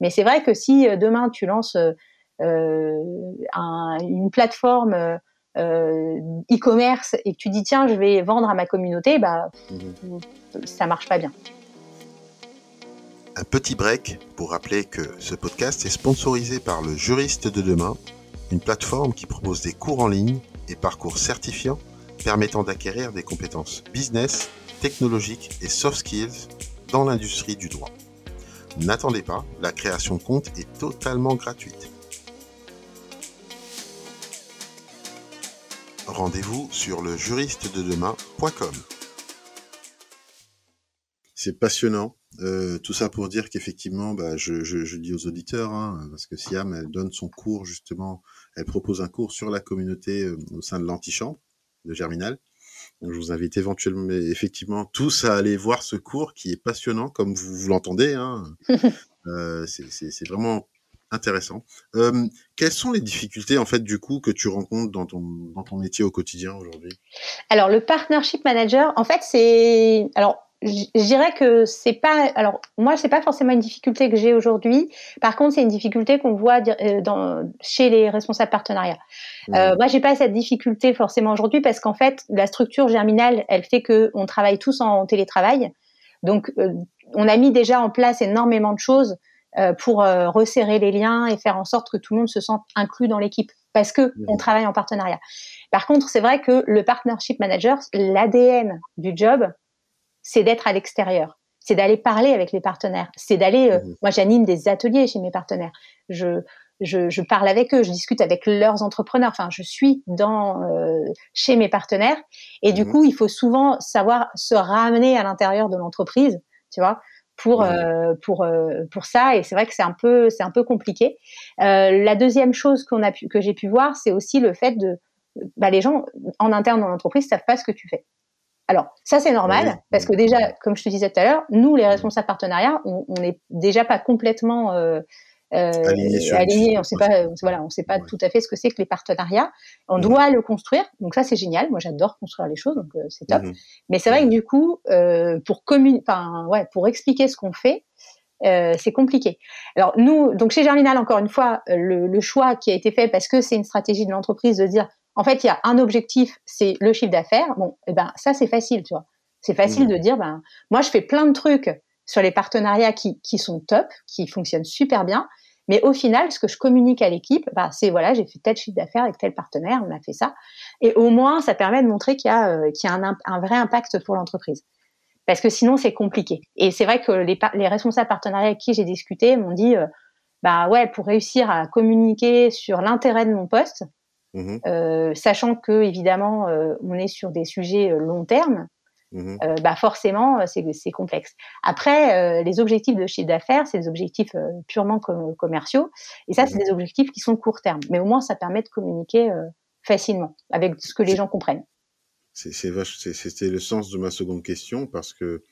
Mais c'est vrai que si demain tu lances un, une plateforme e-commerce et que tu dis tiens je vais vendre à ma communauté, bah ça marche pas bien. Un petit break pour rappeler que ce podcast est sponsorisé par le Juriste de demain, une plateforme qui propose des cours en ligne et parcours certifiants permettant d'acquérir des compétences business, technologiques et soft skills dans l'industrie du droit. N'attendez pas, la création de compte est totalement gratuite. Rendez-vous sur le juriste de demain.com. C'est passionnant euh, tout ça pour dire qu'effectivement, bah, je, je, je, dis aux auditeurs, hein, parce que Siam, elle donne son cours justement, elle propose un cours sur la communauté euh, au sein de l'antichambre de Germinal. Donc, je vous invite éventuellement, mais effectivement, tous à aller voir ce cours qui est passionnant, comme vous, vous l'entendez. Hein. euh, c'est vraiment intéressant. Euh, quelles sont les difficultés en fait du coup que tu rencontres dans ton dans ton métier au quotidien aujourd'hui? Alors le partnership manager, en fait, c'est alors je dirais que c'est pas. Alors moi, c'est pas forcément une difficulté que j'ai aujourd'hui. Par contre, c'est une difficulté qu'on voit euh, dans, chez les responsables partenariats. Euh, moi, j'ai pas cette difficulté forcément aujourd'hui parce qu'en fait, la structure germinale, elle fait que on travaille tous en télétravail. Donc, euh, on a mis déjà en place énormément de choses pour resserrer les liens et faire en sorte que tout le monde se sente inclus dans l'équipe parce que on travaille en partenariat. Par contre, c'est vrai que le partnership manager, l'ADN du job, c'est d'être à l'extérieur, c'est d'aller parler avec les partenaires, c'est d'aller. Euh, mmh moi, j'anime des ateliers chez mes partenaires. Je, je, je, parle avec eux, je discute avec leurs entrepreneurs. Enfin, je suis dans euh, chez mes partenaires et du mmh coup, il faut souvent savoir se ramener à l'intérieur de l'entreprise, tu vois, pour euh, pour euh, pour ça. Et c'est vrai que c'est un peu c'est un peu compliqué. Euh, la deuxième chose qu'on a pu que j'ai pu voir, c'est aussi le fait de bah, les gens en interne dans l'entreprise savent pas ce que tu fais. Alors, ça, c'est normal, parce que déjà, comme je te disais tout à l'heure, nous, les responsables partenariats, on n'est déjà pas complètement euh, euh, alignés. On sait pas, voilà, on sait pas tout à fait ce que c'est que les partenariats. On doit le construire, donc ça, c'est génial. Moi, j'adore construire les choses, donc euh, c'est top. Mhm. Mais c'est vrai que du coup, euh, pour enfin, ouais, pour expliquer ce qu'on fait, euh, c'est compliqué. Alors nous, donc chez Germinal, encore une fois, le, le, choix qui a été fait parce que c'est une stratégie de l'entreprise de dire en fait, il y a un objectif, c'est le chiffre d'affaires. Bon, eh ben ça c'est facile, tu vois. C'est facile mmh. de dire, ben moi je fais plein de trucs sur les partenariats qui, qui sont top, qui fonctionnent super bien. Mais au final, ce que je communique à l'équipe, ben, c'est voilà, j'ai fait tel chiffre d'affaires avec tel partenaire, on a fait ça. Et au moins, ça permet de montrer qu'il y a, euh, qu'il y a un, un, vrai impact pour l'entreprise. Parce que sinon, c'est compliqué. Et c'est vrai que les, les responsables partenariats avec qui j'ai discuté m'ont dit, euh, bah ouais, pour réussir à communiquer sur l'intérêt de mon poste, Mmh euh, sachant que évidemment on est sur des sujets long terme, mmh bah forcément c'est complexe. Après les objectifs de chiffre d'affaires, c'est des objectifs purement commerciaux et ça c'est mmh des objectifs qui sont court terme. Mais au moins ça permet de communiquer facilement avec ce que les gens comprennent. C'était le sens de ma seconde question parce que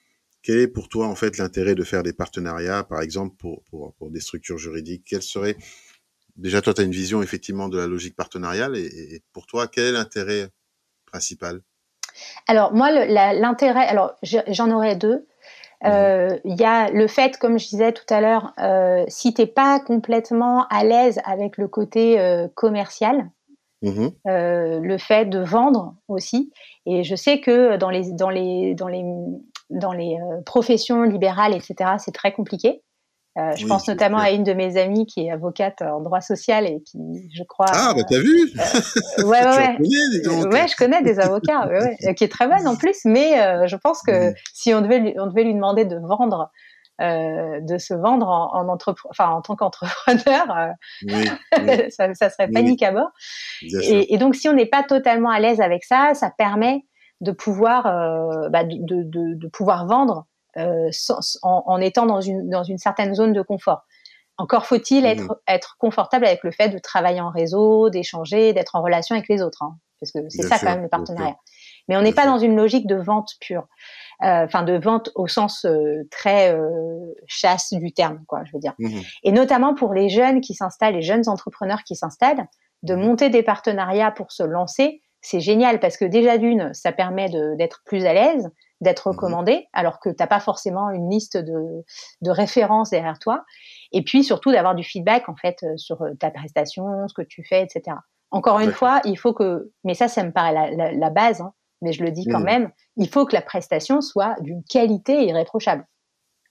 quel est pour toi en fait l'intérêt de faire des partenariats, par exemple pour, pour, pour des structures juridiques? Quel serait déjà, toi, tu as une vision effectivement de la logique partenariale. Et, pour toi, quel est l'intérêt principal? Alors, moi, l'intérêt, alors j'en aurais deux. Mmh euh, il y a le fait, comme je disais tout à l'heure, euh, si tu n'es pas complètement à l'aise avec le côté euh, commercial, mmh le fait de vendre aussi. Et je sais que dans les, dans les, dans les, dans les professions libérales, etc., c'est très compliqué. Euh, je pense notamment à une de mes amies qui est avocate en droit social et qui, je crois. Ah, bah t'as vu euh, Ouais, ouais, ouais. ouais, je connais des avocats, ouais, ouais, qui est très bonne en plus, mais euh, je pense que si on devait, lui, on devait lui demander de vendre, euh, de se vendre en, en, enfin, en tant qu'entrepreneur, ça, ça, serait panique à bord. Et, et, donc, si on n'est pas totalement à l'aise avec ça, ça permet de pouvoir, bah, de, de, de pouvoir vendre euh, en, étant dans une, dans une certaine zone de confort. Encore faut-il être, mmh. être confortable avec le fait de travailler en réseau, d'échanger, d'être en relation avec les autres, hein, parce que c'est ça quand même le partenariat. Mais on n'est pas dans une logique de vente pure, euh, enfin de vente au sens euh, très chasse du terme, quoi, je veux dire. Mmh. Et notamment pour les jeunes qui s'installent, les jeunes entrepreneurs qui s'installent, de mmh. monter des partenariats pour se lancer, c'est génial parce que déjà d'une, ça permet d'être plus à l'aise, d'être mmh recommandé, alors que tu n'as pas forcément une liste de, de, références derrière toi. Et puis surtout d'avoir du feedback en fait euh, sur euh, ta prestation, ce que tu fais, etc. Encore une fois, il faut que, mais ça, ça me paraît la, base, hein, mais je le dis quand mmh. même, il faut que la prestation soit d'une qualité irréprochable.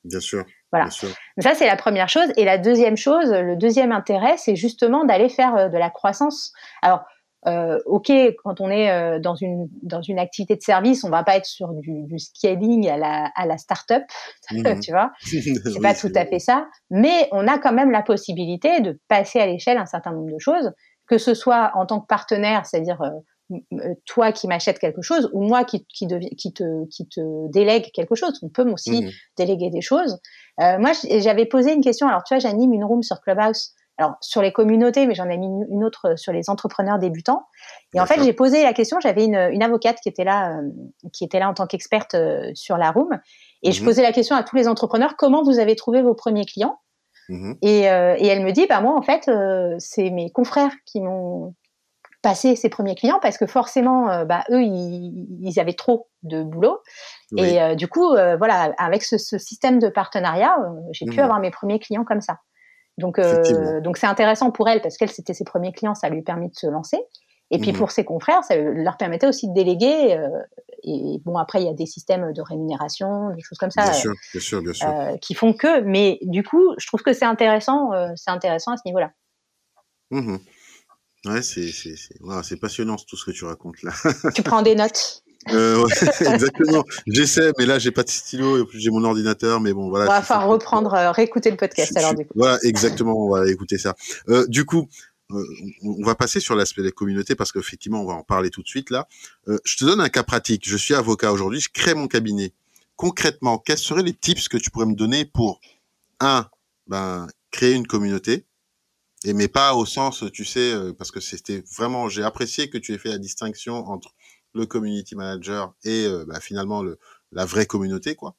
Bien sûr. Voilà. Ça, c'est la première chose. Et la deuxième chose, le deuxième intérêt, c'est justement d'aller faire euh, de la croissance. Alors, euh, ok, quand on est euh, dans une dans une activité de service, on va pas être sur du, du scaling à la à la start-up, mmh. tu vois. C'est pas tout à fait ça, mais on a quand même la possibilité de passer à l'échelle un certain nombre de choses, que ce soit en tant que partenaire, c'est-à-dire euh, toi qui m'achètes quelque chose ou moi qui, qui, qui, te, qui te délègue quelque chose. On peut aussi mmh. déléguer des choses. Euh, moi, j'avais posé une question. Alors, tu vois, j'anime une room sur Clubhouse. Alors, sur les communautés, mais j'en ai mis une autre sur les entrepreneurs débutants. Et en fait, j'ai posé la question. J'avais une, une, avocate qui était là, euh, qui était là en tant qu'experte sur la room. Et je mmh. posais la question à tous les entrepreneurs comment vous avez trouvé vos premiers clients? Mmh. et, et, elle me dit, bah moi en fait, c'est mes confrères qui m'ont passer ses premiers clients parce que forcément, euh, bah, eux, ils, avaient trop de boulot. Et euh, du coup, euh, voilà, avec ce, système de partenariat, j'ai pu mmh. avoir mes premiers clients comme ça. Donc, donc c'est intéressant pour elle parce qu'elle, c'était ses premiers clients, ça lui a permis de se lancer. Et puis mmh. pour ses confrères, ça leur permettait aussi de déléguer. et bon, après, il y a des systèmes de rémunération, des choses comme ça, bien sûr, bien sûr, bien sûr. qui font que. Mais du coup, je trouve que c'est intéressant, c'est intéressant à ce niveau-là. Mmh Ouais, c'est c'est passionnant tout ce que tu racontes là. Tu prends des notes. Euh, ouais, exactement. J'essaie, mais là j'ai pas de stylo et plus j'ai mon ordinateur, mais bon voilà. On va falloir reprendre, euh, réécouter le podcast alors du coup. Voilà, exactement. On va écouter ça. Euh, du coup, euh, on va passer sur l'aspect des communautés parce qu'effectivement on va en parler tout de suite là. Euh, je te donne un cas pratique. Je suis avocat aujourd'hui, je crée mon cabinet. Concrètement, quels seraient les tips que tu pourrais me donner pour un, ben créer une communauté et mais pas au sens, tu sais, parce que c'était vraiment, j'ai apprécié que tu aies fait la distinction entre le community manager et euh, bah, finalement le, la vraie communauté, quoi.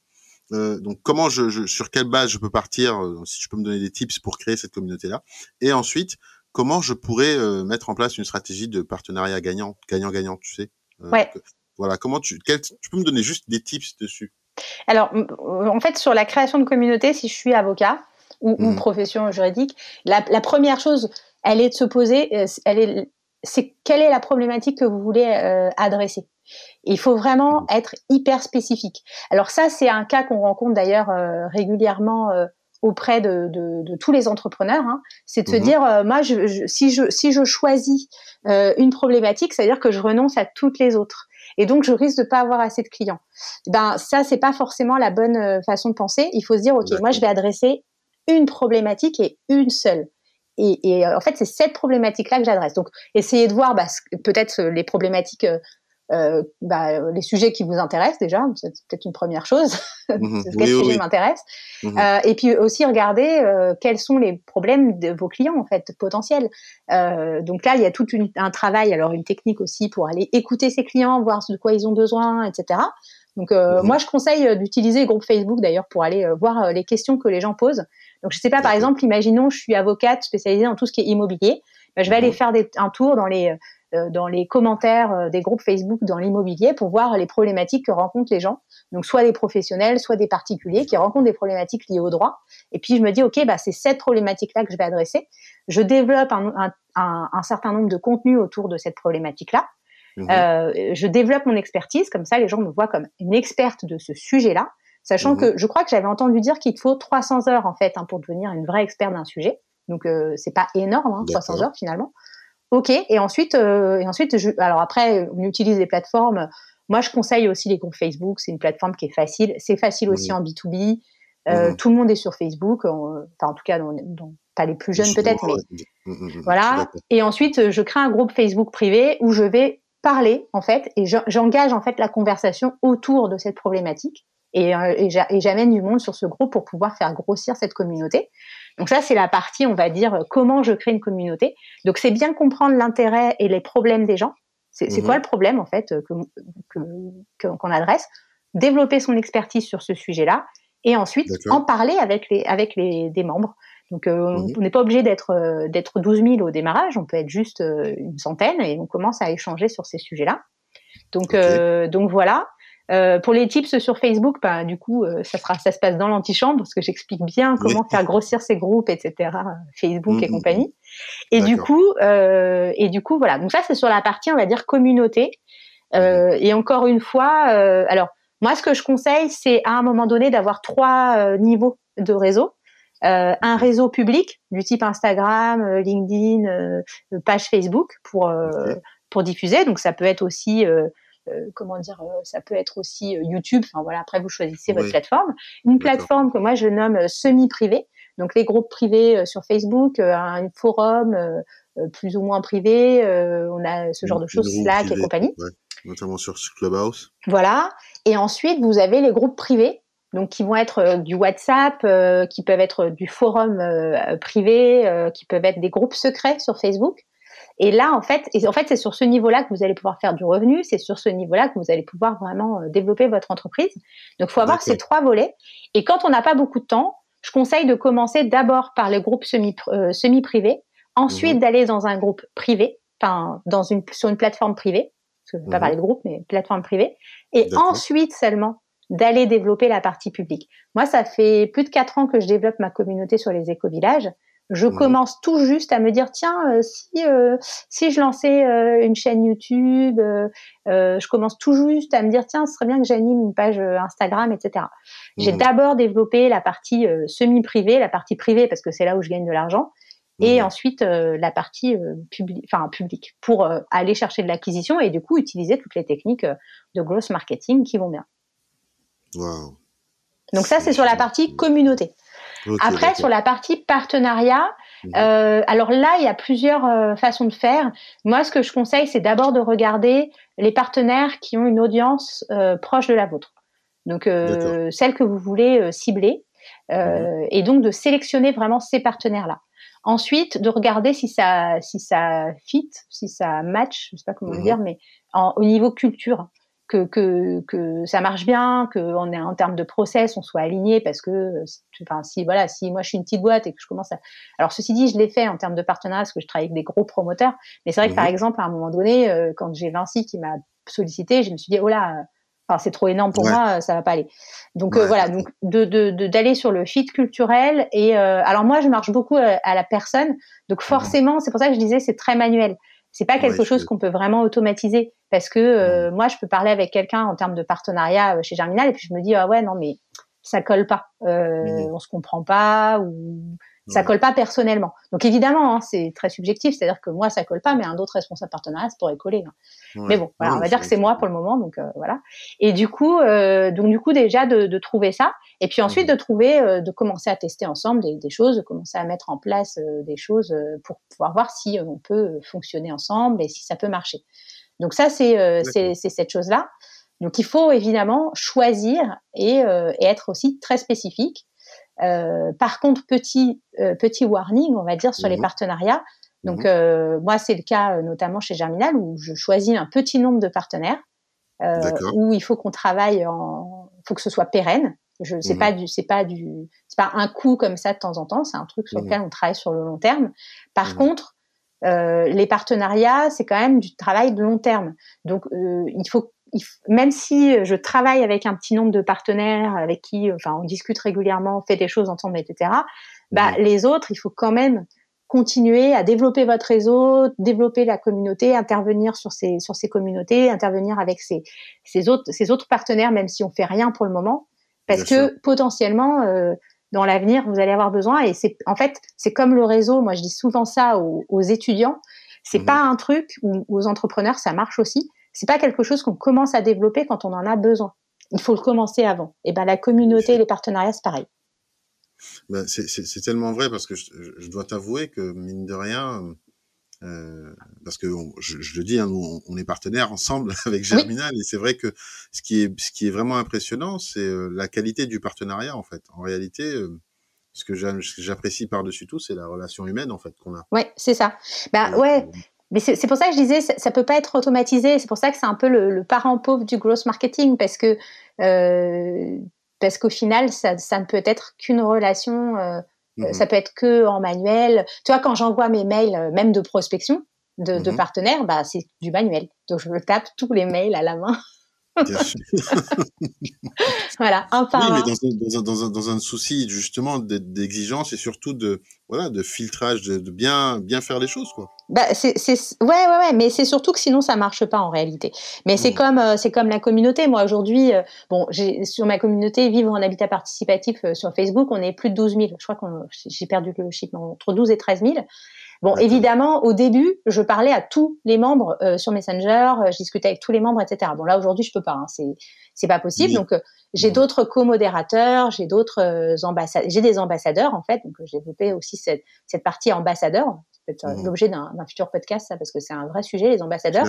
Euh, donc comment je, je, sur quelle base je peux partir, euh, si tu peux me donner des tips pour créer cette communauté-là, et ensuite comment je pourrais mettre en place une stratégie de partenariat gagnant, gagnant-gagnant, tu sais? ouais. voilà, comment tu, quel, tu peux me donner juste des tips dessus? Alors, en fait, sur la création de communauté, si je suis avocat, ou, mmh. profession juridique, la, la, première chose, elle est de se poser, elle est, c'est quelle est la problématique que vous voulez euh, adresser. Il faut vraiment mmh. être hyper spécifique. Alors ça, c'est un cas qu'on rencontre d'ailleurs euh, régulièrement auprès de, de, de, tous les entrepreneurs. Hein. C'est de se mmh. dire, moi, je, je, si, je, si je choisis une problématique, ça veut dire que je renonce à toutes les autres. Et donc, je risque de pas avoir assez de clients. Ben, ça, c'est pas forcément la bonne façon de penser. Il faut se dire, OK, moi, je vais adresser une problématique et une seule. Et, euh, en fait, c'est cette problématique-là que j'adresse. Donc, essayez de voir bah, peut-être les problématiques, euh, euh, bah, les sujets qui vous intéressent déjà. C'est peut-être une première chose. Mmh Quel sujet m'intéresse mmh Et puis aussi regarder quels sont les problèmes de vos clients en fait potentiels. donc là, il y a tout un travail, alors une technique aussi pour aller écouter ses clients, voir de quoi ils ont besoin, etc. Donc mmh moi, je conseille d'utiliser les groupes Facebook d'ailleurs pour aller voir les questions que les gens posent. Donc, je sais pas, par exemple, imaginons, je suis avocate spécialisée dans tout ce qui est immobilier. Ben, je vais aller mhm. faire des, un tour dans les, euh, dans les commentaires euh, des groupes Facebook dans l'immobilier pour voir les problématiques que rencontrent les gens. Donc, soit des professionnels, soit des particuliers qui rencontrent des problématiques liées au droit. Et puis, je me dis, OK, bah, c'est cette problématique-là que je vais adresser. Je développe un, un, un, un certain nombre de contenus autour de cette problématique-là. Mhm. Euh, je développe mon expertise, comme ça les gens me voient comme une experte de ce sujet-là. Sachant que mhm. je crois que j'avais entendu dire qu'il faut 300 heures en fait hein, pour devenir une vraie experte d'un sujet. Donc euh, c'est pas énorme, hein, 300 heures finalement. Ok. Et ensuite, euh, et ensuite, je, alors après, on utilise des plateformes. Moi, je conseille aussi les groupes Facebook. C'est une plateforme qui est facile. C'est facile aussi en B2B. Euh, mhm. Tout le monde est sur Facebook. enfin, en tout cas, dans, pas les plus jeunes peut-être, mais mhm, voilà. Et ensuite, je crée un groupe Facebook privé où je vais parler en fait et j'engage en fait la conversation autour de cette problématique et, euh, et j'amène du monde sur ce groupe pour pouvoir faire grossir cette communauté. Donc ça, c'est la partie, on va dire, comment je crée une communauté. Donc c'est bien comprendre l'intérêt et les problèmes des gens. C'est mmh quoi le problème en fait qu'on que, adresse Développer son expertise sur ce sujet-là et ensuite en parler avec les avec les des membres. Donc euh, mmh on n'est pas obligé d'être euh, d'être 12 000 au démarrage, on peut être juste euh, une centaine et on commence à échanger sur ces sujets-là. Donc donc voilà. Euh, pour les tips sur Facebook, bah, du coup, euh, ça sera, ça se passe dans l'antichambre parce que j'explique bien comment faire grossir ces groupes, etc. Facebook et mmh, compagnie. Et du coup, euh, et du coup, voilà. Donc ça, c'est sur la partie, on va dire communauté. Et encore une fois, alors moi, ce que je conseille, c'est à un moment donné d'avoir trois niveaux de réseau. un réseau public du type Instagram, LinkedIn, page Facebook pour pour diffuser. Donc ça peut être aussi comment dire, euh, ça peut être aussi euh, YouTube. Enfin voilà, après vous choisissez votre plateforme. Une plateforme que moi je nomme semi-privée. Donc les groupes privés sur Facebook, un forum plus ou moins privé, on a ce genre de choses, Slack et compagnie. notamment sur Clubhouse. Voilà. Et ensuite, vous avez les groupes privés, donc qui vont être du WhatsApp, qui peuvent être du forum privé, qui peuvent être des groupes secrets sur Facebook. Et là, en fait, et en fait, c'est sur ce niveau-là que vous allez pouvoir faire du revenu. C'est sur ce niveau-là que vous allez pouvoir vraiment euh, développer votre entreprise. Donc, il faut avoir ces trois volets. Et quand on n'a pas beaucoup de temps, je conseille de commencer d'abord par les groupes semi, euh, semi privés, ensuite mhm. d'aller dans un groupe privé, enfin dans une sur une plateforme privée. Parce que je ne vais pas mhm. parler de groupe, mais plateforme privée. Et ensuite seulement d'aller développer la partie publique. Moi, ça fait plus de quatre ans que je développe ma communauté sur les éco-villages. Je mmh. commence tout juste à me dire tiens euh, si euh, si je lançais euh, une chaîne YouTube, je commence tout juste à me dire tiens ce serait bien que j'anime une page Instagram etc. J'ai mmh. d'abord développé la partie semi privée, la partie privée parce que c'est là où je gagne de l'argent, et mmh. ensuite la partie publique, enfin publique pour aller chercher de l'acquisition et du coup utiliser toutes les techniques de growth marketing qui vont bien. Wow. Donc ça c'est sur la partie communauté. Après, sur la partie partenariat, mhm. euh, alors là, il y a plusieurs euh, façons de faire. Moi, ce que je conseille, c'est d'abord de regarder les partenaires qui ont une audience euh, proche de la vôtre. Donc, celle que vous voulez cibler. Mhm. Et donc, de sélectionner vraiment ces partenaires-là. Ensuite, de regarder si ça, si ça fit, si ça match, je sais pas comment le mhm. dire, mais au niveau culture que, que, que ça marche bien, que on est en termes de process, on soit aligné parce que, enfin, si voilà, si moi je suis une petite boîte et que je commence à, alors ceci dit, je l'ai fait en termes de partenariat parce que je travaille avec des gros promoteurs, mais c'est vrai que par mhm. exemple à un moment donné, euh, quand j'ai Vinci qui m'a sollicité, je me suis dit oh là, enfin, c'est trop énorme pour moi, ça va pas aller. Donc euh, voilà, donc de d'aller de, sur le fit culturel et euh, alors moi je marche beaucoup à, la personne, donc mhm. forcément c'est pour ça que je disais c'est très manuel. C'est pas quelque chose qu'on peut vraiment automatiser parce que euh, moi, je peux parler avec quelqu'un en termes de partenariat euh, chez Germinal et puis je me dis ah ouais non mais ça colle pas, euh, mmh. on se comprend pas ou ça colle pas personnellement. Donc évidemment, hein, c'est très subjectif, c'est-à-dire que moi ça colle pas, mais un autre responsable partenariat ça pourrait coller. Hein. Mais bon, voilà, on va dire que c'est moi pour le moment, donc euh, voilà. Et du coup, euh, donc du coup déjà de, de, trouver ça, et puis ensuite mmh. de trouver, euh, de commencer à tester ensemble des, des, choses, de commencer à mettre en place des choses pour pouvoir voir si on peut fonctionner ensemble et si ça peut marcher. Donc ça c'est c'est cette chose là. Donc il faut évidemment choisir et, et être aussi très spécifique. Euh, par contre, petit euh, petit warning, on va dire sur les mhm. partenariats. Donc mhm. euh, moi, c'est le cas notamment chez Germinal où je choisis un petit nombre de partenaires où il faut qu'on travaille en, faut que ce soit pérenne. Je c'est mhm. pas du c'est pas du c'est pas un coup comme ça de temps en temps. C'est un truc sur lequel on travaille sur le long terme. Par contre, les partenariats, c'est quand même du travail de long terme. Donc, il faut même si je travaille avec un petit nombre de partenaires avec qui, enfin, on discute régulièrement, on fait des choses ensemble, etc. Bah, les autres, il faut quand même continuer à développer votre réseau, développer la communauté, intervenir sur ces sur ces communautés, intervenir avec ces ces autres ces autres partenaires, même si on fait rien pour le moment, parce que potentiellement euh, dans l'avenir vous allez avoir besoin. Et c'est en fait c'est comme le réseau. Moi je dis souvent ça aux, aux étudiants. C'est mmh pas un truc aux entrepreneurs ça marche aussi c'est pas quelque chose qu'on commence à développer quand on en a besoin. Il faut le commencer avant. Et ben la communauté, les partenariats, c'est pareil. Ben, c'est tellement vrai parce que je, dois t'avouer que mine de rien, euh, parce que je, le dis, hein, on, est partenaires ensemble avec Germinal et c'est vrai que ce qui est ce qui est vraiment impressionnant, c'est euh, la qualité du partenariat en fait. En réalité, euh, ce que j'apprécie par-dessus tout, c'est la relation humaine en fait qu'on a. Ouais, c'est ça. Bah ouais, mais c'est pour ça que je disais, ça, ça peut pas être automatisé. C'est pour ça que c'est un peu le, le, parent pauvre du growth marketing parce que euh, parce qu'au final, ça, ça, ne peut être qu'une relation. Euh, mhm. Ça peut être que en manuel. Tu vois, quand j'envoie mes mails, euh, même de prospection de, de mhm. partenaires, bah c'est du manuel. Donc je me tape tous les mails à la main. voilà, un par oui, mais dans un, souci justement d'exigence et surtout de voilà de filtrage, de, bien bien faire les choses quoi. Bah c'est ouais ouais ouais, mais c'est surtout que sinon ça marche pas en réalité. Mais c'est mmh. comme euh, c'est comme la communauté. Moi aujourd'hui, euh, bon, j'ai sur ma communauté vivre en habitat participatif euh, sur Facebook, on est plus de 12 000. Je crois qu'on j'ai perdu le chiffre entre 12 et 13 000. Bon, évidemment, au début, je parlais à tous les membres euh, sur Messenger, euh, je discutais avec tous les membres, etc. Bon, là aujourd'hui, je peux pas, hein, c'est c'est pas possible. Donc, euh, j'ai d'autres co-modérateurs, j'ai d'autres ambassadeurs, j'ai des ambassadeurs en fait. Donc, j'ai développé aussi cette cette partie ambassadeur. C'est peut-être mmh. l'objet d'un futur podcast, ça, parce que c'est un vrai sujet, les ambassadeurs.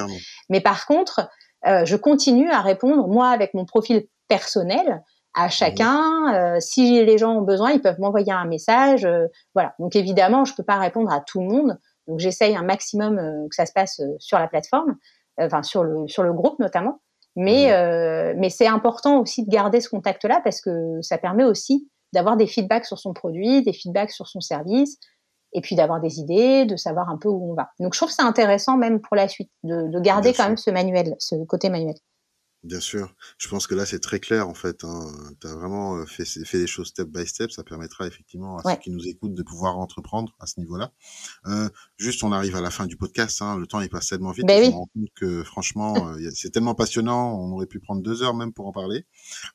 Mais par contre, je continue à répondre moi avec mon profil personnel à chacun. Euh, si les gens ont besoin, ils peuvent m'envoyer un message. Euh, voilà. Donc évidemment, je peux pas répondre à tout le monde. Donc j'essaye un maximum euh, que ça se passe sur la plateforme, enfin sur le sur le groupe notamment. Mais mais c'est important aussi de garder ce contact-là parce que ça permet aussi d'avoir des feedbacks sur son produit, des feedbacks sur son service, et puis d'avoir des idées, de savoir un peu où on va. Donc je trouve ça intéressant même pour la suite de, de garder quand même ce manuel, ce côté manuel. Bien sûr. Je pense que là, c'est très clair, en fait. Hein. Tu as vraiment euh, fait, fait les choses step by step. Ça permettra effectivement à ceux qui nous écoutent de pouvoir entreprendre à ce niveau-là. Euh, juste, on arrive à la fin du podcast. Hein. Le temps, il passe tellement vite. Ben rend compte que, franchement, euh, c'est tellement passionnant. On aurait pu prendre deux heures même pour en parler.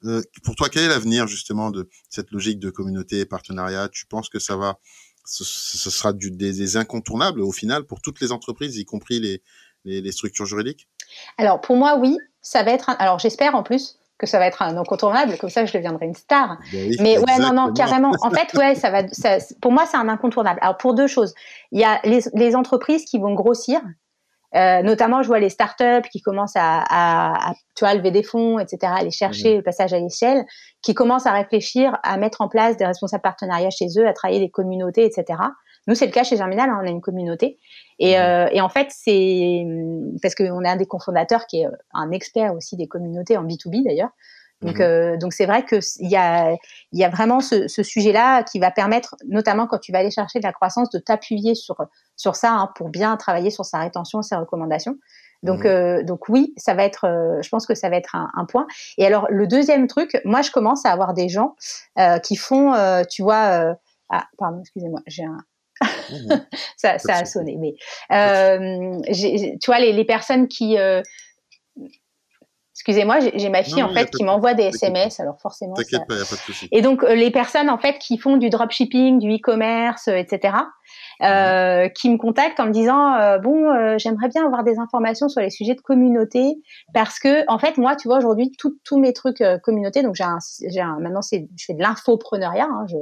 Euh, pour toi, quel est l'avenir, justement, de cette logique de communauté et partenariat? Tu penses que ça va... Ce, sera du, des, incontournables, au final, pour toutes les entreprises, y compris les, les, les structures juridiques? Alors, pour moi, oui ça va être. Alors j'espère en plus que ça va être un incontournable, comme ça je deviendrai une star. Ben mais ouais, non, non, carrément. En fait, ouais, ça va. Ça, pour moi, c'est un incontournable. Alors pour deux choses, il y a les, les entreprises qui vont grossir. Euh, notamment, je vois les startups qui commencent à, à, à, tu vois, lever des fonds, etc., aller chercher mmh. le passage à l'échelle, qui commencent à réfléchir à mettre en place des responsables partenariats chez eux, à travailler des communautés, etc. Nous, c'est le cas chez Germinal, hein, on a une communauté. Et, euh, et en fait, c'est parce qu'on a un des cofondateurs qui est euh, un expert aussi des communautés en B2B d'ailleurs. Donc, mhm. euh, donc c'est vrai que il y a, il y a vraiment ce, ce sujet-là qui va permettre, notamment quand tu vas aller chercher de la croissance, de t'appuyer sur sur ça hein, pour bien travailler sur sa rétention, ses recommandations. Donc, mhm. euh, donc oui, ça va être, euh, je pense que ça va être un, un, point. Et alors le deuxième truc, moi je commence à avoir des gens euh, qui font, tu vois, ah pardon, excusez-moi, j'ai un, Mmh ça, ça a sonné. Mais euh, tu vois, les, les personnes qui euh, Excusez-moi, j'ai ma fille en fait qui m'envoie des SMS, alors forcément. T'inquiète pas, y a pas de souci. Et donc euh, les personnes en fait qui font du dropshipping, du e-commerce, etc. Euh, mmh qui me contactent en me disant euh, bon euh, j'aimerais bien avoir des informations sur les sujets de communauté parce que en fait moi tu vois aujourd'hui tous mes trucs communauté donc j'ai un, un, maintenant c'est je fais de l'infopreneuriat hein, je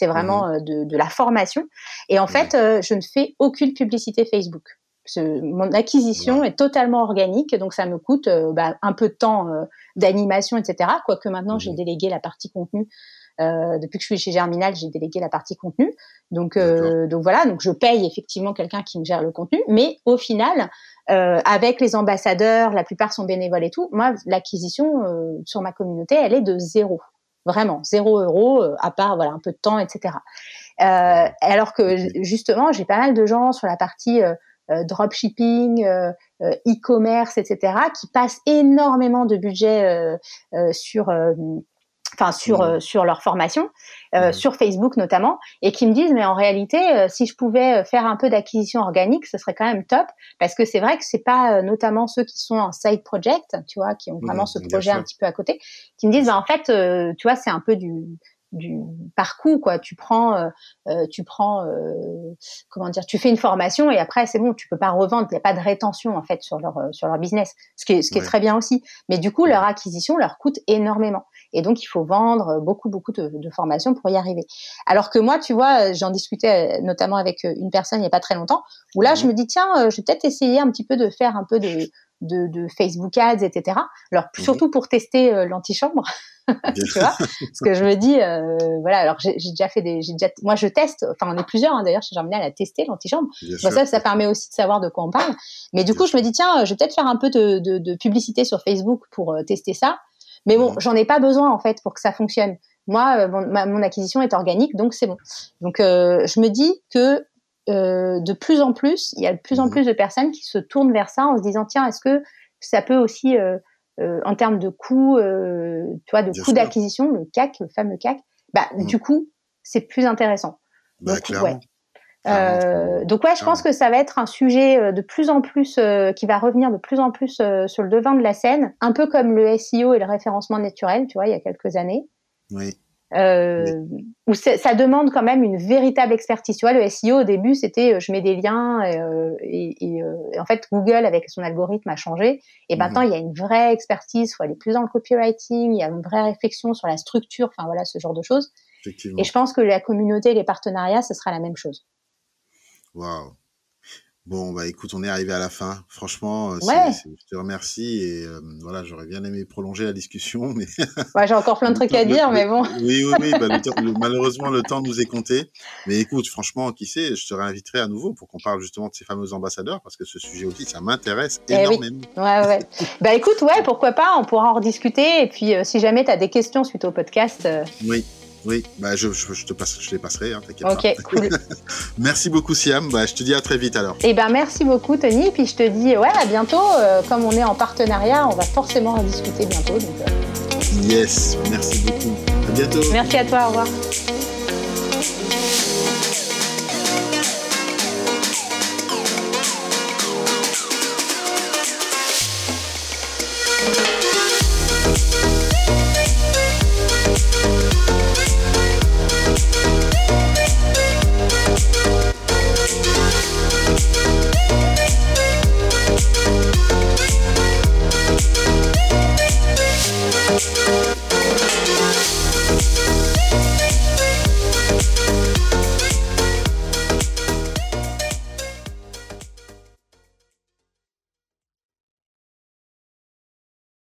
c'est vraiment mmh euh, de, la formation. Et en fait, euh, je ne fais aucune publicité Facebook. mon acquisition est totalement organique, donc ça me coûte euh, bah, un peu de temps d'animation, etc. Quoique maintenant, j'ai mmh délégué la partie contenu. depuis que je suis chez Germinal, j'ai délégué la partie contenu. Donc, donc voilà, donc je paye effectivement quelqu'un qui me gère le contenu, mais au final, avec les ambassadeurs, la plupart sont bénévoles et tout. Moi, l'acquisition sur ma communauté, elle est de zéro. Vraiment, zéro euro, euh, à part voilà un peu de temps, etc. Euh, alors que justement, j'ai pas mal de gens sur la partie euh, dropshipping, e-commerce, etc., qui passent énormément de budget sur enfin sur euh, sur leur formation, euh, sur Facebook notamment, et qui me disent mais en réalité euh, si je pouvais faire un peu d'acquisition organique, ce serait quand même top parce que c'est vrai que c'est pas notamment ceux qui sont en side project, tu vois, qui ont vraiment ce projet un petit peu à côté, qui me disent bah, en fait tu vois c'est un peu du du parcours quoi. Tu prends euh, euh, tu prends euh, comment dire tu fais une formation et après c'est bon tu peux pas revendre. Il n'y a pas de rétention en fait sur leur sur leur business ce qui est ce qui est très bien aussi. Mais du coup leur acquisition leur coûte énormément. Et donc il faut vendre beaucoup beaucoup de, de formations pour y arriver. Alors que moi tu vois j'en discutais notamment avec une personne il y a pas très longtemps où là je me dis tiens je vais peut-être essayer un petit peu de faire un peu de de, de Facebook Ads, etc. Alors surtout pour tester l'antichambre, tu vois Parce que je me dis, euh, voilà, alors j'ai déjà fait des, déjà, moi je teste, enfin on est plusieurs hein, d'ailleurs chez Germinal à tester l'antichambre. Bon, ça, ça permet aussi de savoir de quoi on parle. Mais du coup, je me dis tiens, je vais peut-être faire un peu de, de, de, publicité sur Facebook pour euh, tester ça. Mais bon, j'en ai pas besoin en fait pour que ça fonctionne. Moi, euh, mon, acquisition est organique, donc c'est bon. Donc je me dis que de plus en plus, il y a de plus en mhm. plus de personnes qui se tournent vers ça en se disant tiens, est-ce que ça peut aussi en termes de coût, tu vois, de coût d'acquisition, le CAC, le fameux CAC, bah, mmh. du coup, c'est plus intéressant. Bah, donc, ouais. Euh, donc ouais, je pense que ça va être un sujet euh, de plus en plus euh, qui va revenir de plus en plus euh, sur le devant de la scène, un peu comme le SEO et le référencement naturel, tu vois, il y a quelques années. Oui. Euh, où ça demande quand même une véritable expertise. Tu vois, le SEO au début, c'était je mets des liens et, et, et, en fait Google avec son algorithme a changé. Et mhm. maintenant, il y a une vraie expertise. Il faut aller plus dans le copywriting. Il y a une vraie réflexion sur la structure. Enfin voilà, ce genre de choses. Et je pense que la communauté et les partenariats, ce sera la même chose. Waouh. Bon, bah écoute, on est arrivé à la fin. Franchement, euh, je te remercie et euh, voilà, j'aurais bien aimé prolonger la discussion, mais ouais, j'ai encore plein de trucs à dire, mais bon. Oui, oui, oui. Bah, malheureusement, le temps nous est compté. Mais écoute, franchement, qui sait, je te réinviterai à nouveau pour qu'on parle justement de ces fameux ambassadeurs parce que ce sujet aussi, ça m'intéresse eh énormément. Ouais, ouais. bah écoute, ouais, pourquoi pas, on pourra en rediscuter. Et puis, euh, si jamais tu as des questions suite au podcast. Oui. Oui, bah je, je, te passe, je les passerai, hein, t'inquiète pas. Ok, cool. merci beaucoup Siam, bah, je te dis à très vite alors. Eh ben merci beaucoup Tony, puis je te dis ouais à bientôt. Euh, comme on est en partenariat, on va forcément en discuter bientôt. Donc, euh. Yes, merci beaucoup. À bientôt. Merci à toi, au revoir.